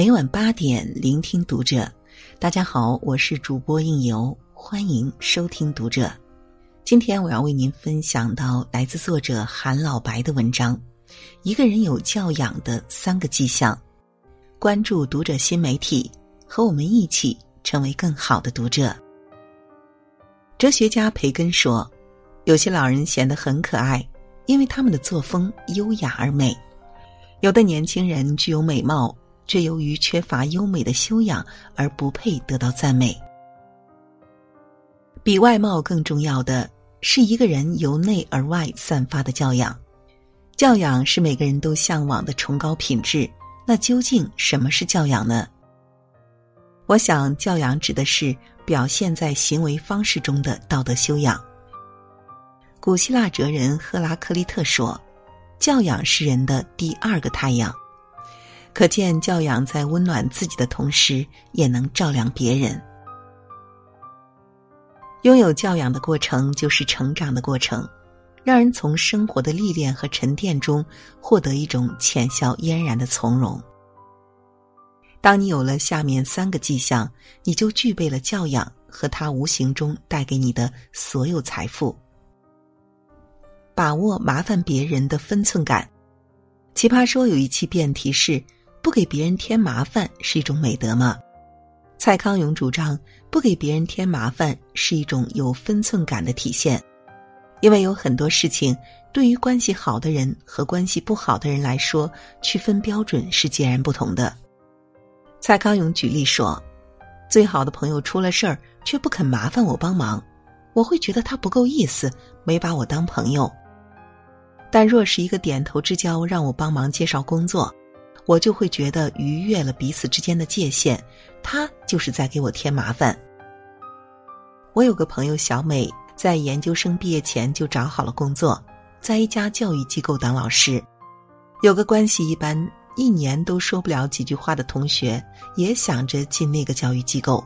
每晚八点，聆听读者。大家好，我是主播应由，欢迎收听读者。今天我要为您分享到来自作者韩老白的文章：一个人有教养的三个迹象。关注读者新媒体，和我们一起成为更好的读者。哲学家培根说：“有些老人显得很可爱，因为他们的作风优雅而美；有的年轻人具有美貌。”却由于缺乏优美的修养而不配得到赞美。比外貌更重要的是一个人由内而外散发的教养。教养是每个人都向往的崇高品质。那究竟什么是教养呢？我想，教养指的是表现在行为方式中的道德修养。古希腊哲人赫拉克利特说：“教养是人的第二个太阳。”可见，教养在温暖自己的同时，也能照亮别人。拥有教养的过程，就是成长的过程，让人从生活的历练和沉淀中获得一种浅笑嫣然的从容。当你有了下面三个迹象，你就具备了教养和它无形中带给你的所有财富。把握麻烦别人的分寸感。奇葩说有一期辩题是。不给别人添麻烦是一种美德吗？蔡康永主张不给别人添麻烦是一种有分寸感的体现，因为有很多事情对于关系好的人和关系不好的人来说，区分标准是截然不同的。蔡康永举例说：“最好的朋友出了事儿却不肯麻烦我帮忙，我会觉得他不够意思，没把我当朋友。但若是一个点头之交，让我帮忙介绍工作。”我就会觉得逾越了彼此之间的界限，他就是在给我添麻烦。我有个朋友小美，在研究生毕业前就找好了工作，在一家教育机构当老师。有个关系一般、一年都说不了几句话的同学，也想着进那个教育机构。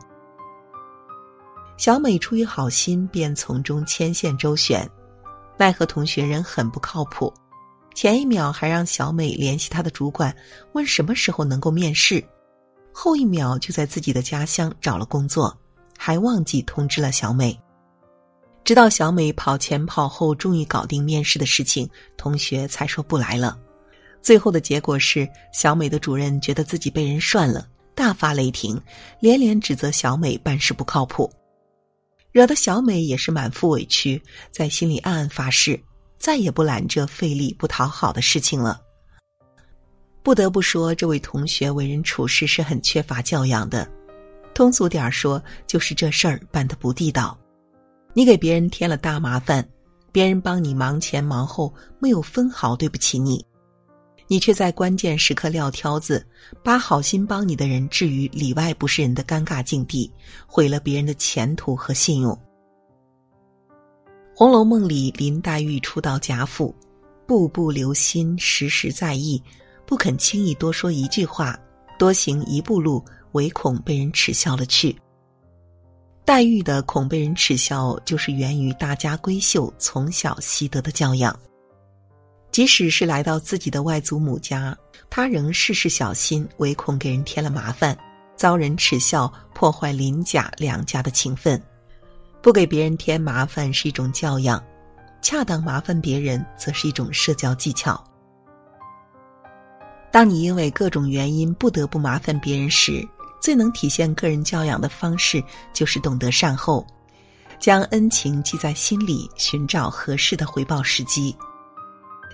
小美出于好心，便从中牵线周旋，奈何同学人很不靠谱。前一秒还让小美联系她的主管，问什么时候能够面试，后一秒就在自己的家乡找了工作，还忘记通知了小美。直到小美跑前跑后，终于搞定面试的事情，同学才说不来了。最后的结果是，小美的主任觉得自己被人涮了，大发雷霆，连连指责小美办事不靠谱，惹得小美也是满腹委屈，在心里暗暗发誓。再也不揽这费力不讨好的事情了。不得不说，这位同学为人处事是很缺乏教养的。通俗点说，就是这事儿办得不地道。你给别人添了大麻烦，别人帮你忙前忙后，没有分毫对不起你，你却在关键时刻撂挑子，把好心帮你的人置于里外不是人的尴尬境地，毁了别人的前途和信用。《红楼梦》里，林黛玉初到贾府，步步留心，时时在意，不肯轻易多说一句话，多行一步路，唯恐被人耻笑了去。黛玉的恐被人耻笑，就是源于大家闺秀从小习得的教养。即使是来到自己的外祖母家，她仍事事小心，唯恐给人添了麻烦，遭人耻笑，破坏林贾两家的情分。不给别人添麻烦是一种教养，恰当麻烦别人则是一种社交技巧。当你因为各种原因不得不麻烦别人时，最能体现个人教养的方式就是懂得善后，将恩情记在心里，寻找合适的回报时机。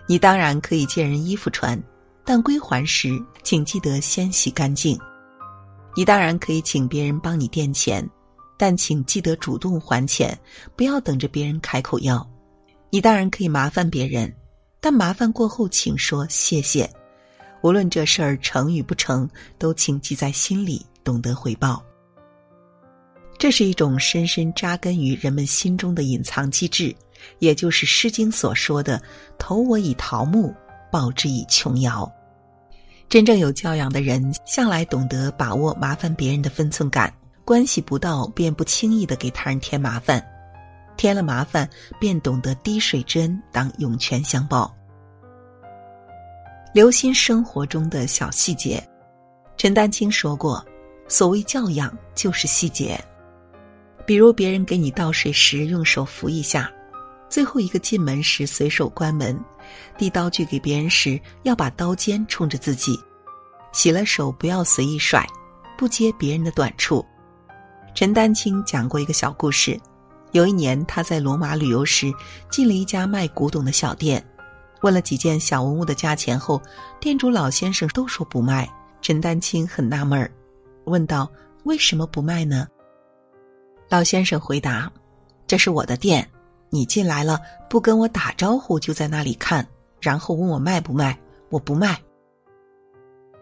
你当然可以借人衣服穿，但归还时请记得先洗干净。你当然可以请别人帮你垫钱。但请记得主动还钱，不要等着别人开口要。你当然可以麻烦别人，但麻烦过后请说谢谢。无论这事儿成与不成，都请记在心里，懂得回报。这是一种深深扎根于人们心中的隐藏机制，也就是《诗经》所说的“投我以桃木，报之以琼瑶”。真正有教养的人，向来懂得把握麻烦别人的分寸感。关系不到，便不轻易的给他人添麻烦；添了麻烦，便懂得滴水之恩当涌泉相报。留心生活中的小细节，陈丹青说过：“所谓教养，就是细节。比如别人给你倒水时，用手扶一下；最后一个进门时，随手关门；递刀具给别人时，要把刀尖冲着自己；洗了手不要随意甩，不揭别人的短处。”陈丹青讲过一个小故事：有一年他在罗马旅游时，进了一家卖古董的小店，问了几件小文物的价钱后，店主老先生都说不卖。陈丹青很纳闷儿，问道：“为什么不卖呢？”老先生回答：“这是我的店，你进来了不跟我打招呼，就在那里看，然后问我卖不卖，我不卖。”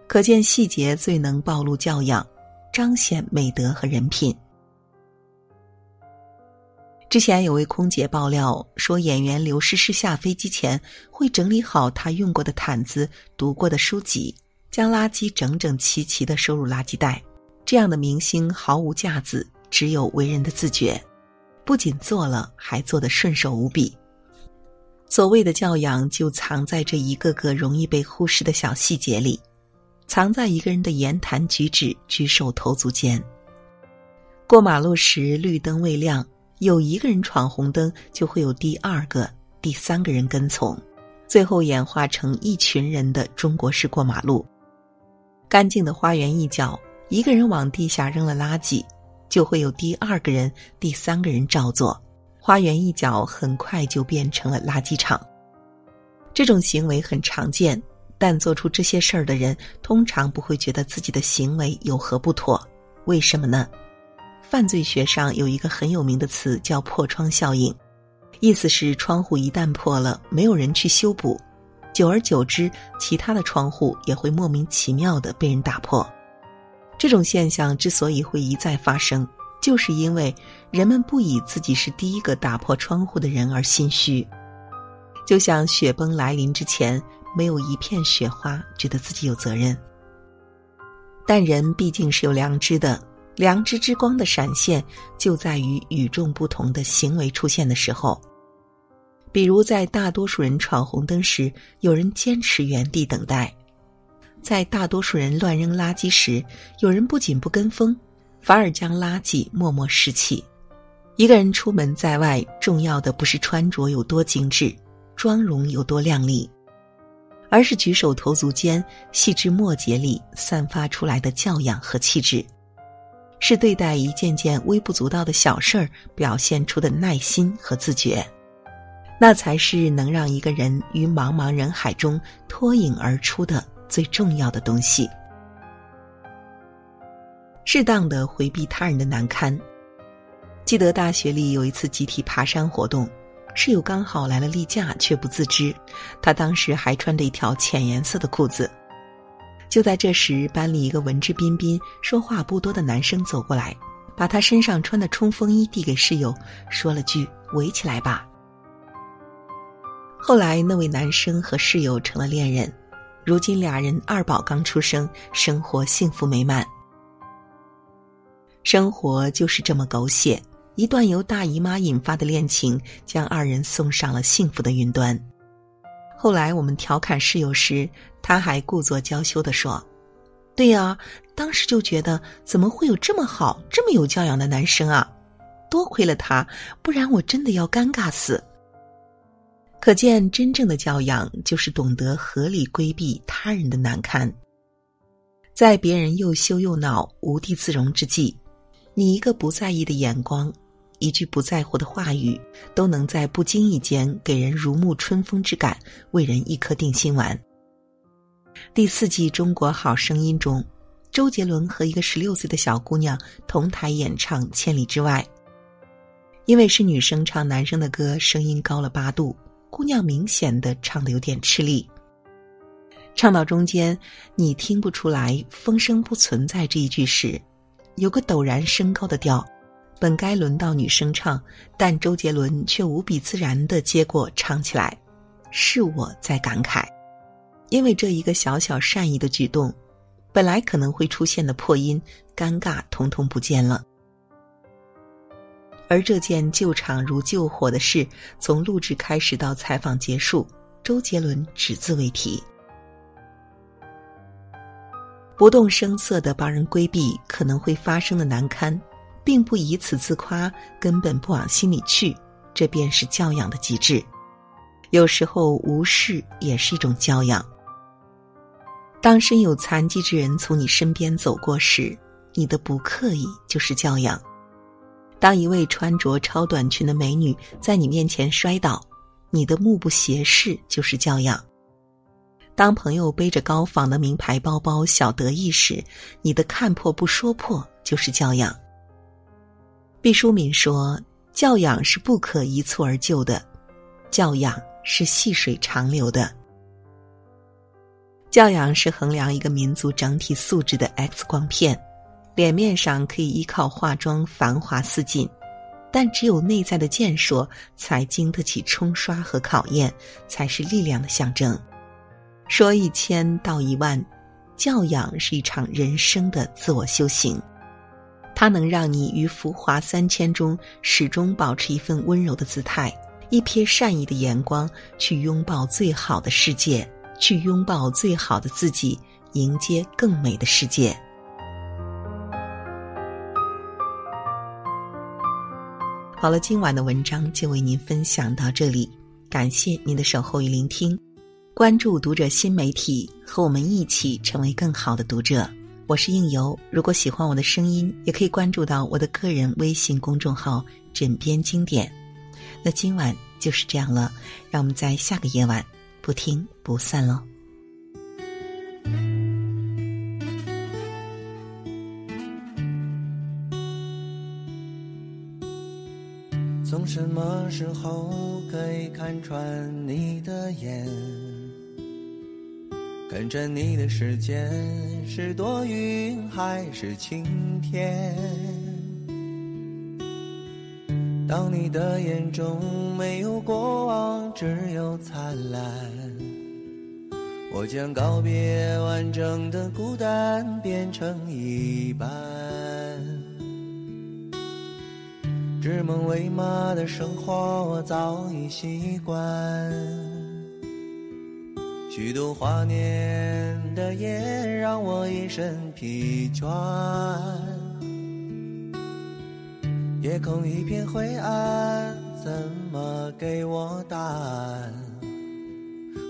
可见细节最能暴露教养，彰显美德和人品。之前有位空姐爆料说，演员刘诗诗下飞机前会整理好她用过的毯子、读过的书籍。将垃圾整整齐齐的收入垃圾袋，这样的明星毫无架子，只有为人的自觉。不仅做了，还做得顺手无比。所谓的教养，就藏在这一个个容易被忽视的小细节里，藏在一个人的言谈举止、举手投足间。过马路时，绿灯未亮，有一个人闯红灯，就会有第二个、第三个人跟从，最后演化成一群人的中国式过马路。干净的花园一角，一个人往地下扔了垃圾，就会有第二个人、第三个人照做。花园一角很快就变成了垃圾场。这种行为很常见，但做出这些事儿的人通常不会觉得自己的行为有何不妥。为什么呢？犯罪学上有一个很有名的词叫“破窗效应”，意思是窗户一旦破了，没有人去修补。久而久之，其他的窗户也会莫名其妙的被人打破。这种现象之所以会一再发生，就是因为人们不以自己是第一个打破窗户的人而心虚。就像雪崩来临之前，没有一片雪花觉得自己有责任。但人毕竟是有良知的，良知之光的闪现就在于与众不同的行为出现的时候。比如，在大多数人闯红灯时，有人坚持原地等待；在大多数人乱扔垃圾时，有人不仅不跟风，反而将垃圾默默拾起。一个人出门在外，重要的不是穿着有多精致、妆容有多靓丽，而是举手投足间、细枝末节里散发出来的教养和气质，是对待一件件微不足道的小事儿表现出的耐心和自觉。那才是能让一个人于茫茫人海中脱颖而出的最重要的东西。适当的回避他人的难堪。记得大学里有一次集体爬山活动，室友刚好来了例假，却不自知。他当时还穿着一条浅颜色的裤子。就在这时，班里一个文质彬彬、说话不多的男生走过来，把他身上穿的冲锋衣递给室友，说了句：“围起来吧。”后来，那位男生和室友成了恋人，如今俩人二宝刚出生，生活幸福美满。生活就是这么狗血，一段由大姨妈引发的恋情，将二人送上了幸福的云端。后来我们调侃室友时，他还故作娇羞地说：“对呀，当时就觉得怎么会有这么好、这么有教养的男生啊？多亏了他，不然我真的要尴尬死。”可见，真正的教养就是懂得合理规避他人的难堪。在别人又羞又恼、无地自容之际，你一个不在意的眼光，一句不在乎的话语，都能在不经意间给人如沐春风之感，为人一颗定心丸。第四季《中国好声音》中，周杰伦和一个十六岁的小姑娘同台演唱《千里之外》，因为是女生唱男生的歌，声音高了八度。姑娘明显的唱的有点吃力，唱到中间，你听不出来“风声不存在”这一句时，有个陡然升高的调，本该轮到女生唱，但周杰伦却无比自然的接过唱起来。是我在感慨，因为这一个小小善意的举动，本来可能会出现的破音、尴尬，统统不见了。而这件救场如救火的事，从录制开始到采访结束，周杰伦只字未提。不动声色的帮人规避可能会发生的难堪，并不以此自夸，根本不往心里去，这便是教养的极致。有时候无视也是一种教养。当身有残疾之人从你身边走过时，你的不刻意就是教养；当一位穿着超短裙的美女在你面前摔倒，你的目不斜视就是教养。当朋友背着高仿的名牌包包小得意时，你的看破不说破就是教养。毕淑敏说：“教养是不可一蹴而就的，教养是细水长流的。教养是衡量一个民族整体素质的 X 光片，脸面上可以依靠化妆繁华似锦，但只有内在的健硕才经得起冲刷和考验，才是力量的象征。”说一千道一万，教养是一场人生的自我修行，它能让你于浮华三千中始终保持一份温柔的姿态，一瞥善意的眼光，去拥抱最好的世界，去拥抱最好的自己，迎接更美的世界。好了，今晚的文章就为您分享到这里，感谢您的守候与聆听。关注读者新媒体，和我们一起成为更好的读者。我是应由，如果喜欢我的声音，也可以关注到我的个人微信公众号“枕边经典”。那今晚就是这样了，让我们在下个夜晚不听不散喽。从什么时候可以看穿你的眼？跟着你的时间是多云还是晴天？当你的眼中没有过往，只有灿烂，我将告别完整的孤单，变成一半。指梦为马的生活，我早已习惯。虚度华年的夜，让我一身疲倦。夜空一片灰暗，怎么给我答案？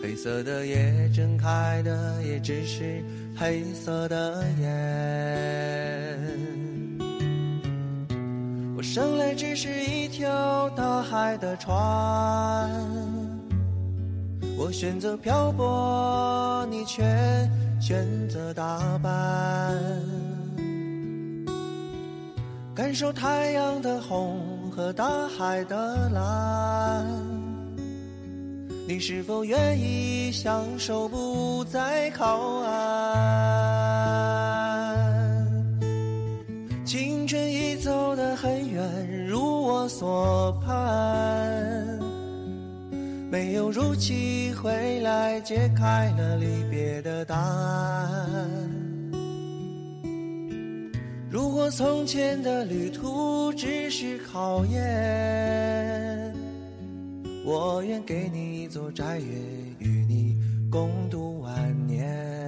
黑色的夜，睁开的也只是黑色的眼。我生来只是一条大海的船。我选择漂泊，你却选择打扮，感受太阳的红和大海的蓝。你是否愿意相守，不再靠岸？青春已走得很远，如我所盼。没有如期回来，解开了离别的答案。如果从前的旅途只是考验，我愿给你一座宅院，与你共度晚年。